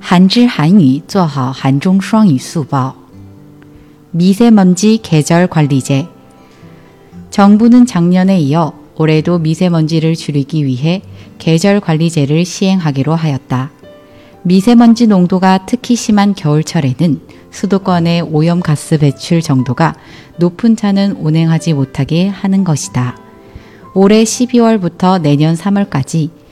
한지韩语做好韩中双语速报. 미세먼지 계절 관리제. 정부는 작년에 이어 올해도 미세먼지를 줄이기 위해 계절 관리제를 시행하기로 하였다. 미세먼지 농도가 특히 심한 겨울철에는 수도권의 오염가스 배출 정도가 높은 차는 운행하지 못하게 하는 것이다. 올해 12월부터 내년 3월까지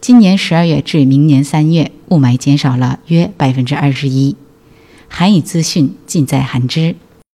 今年十二月至明年三月，雾霾减少了约百分之二十一。韩语资讯尽在韩知。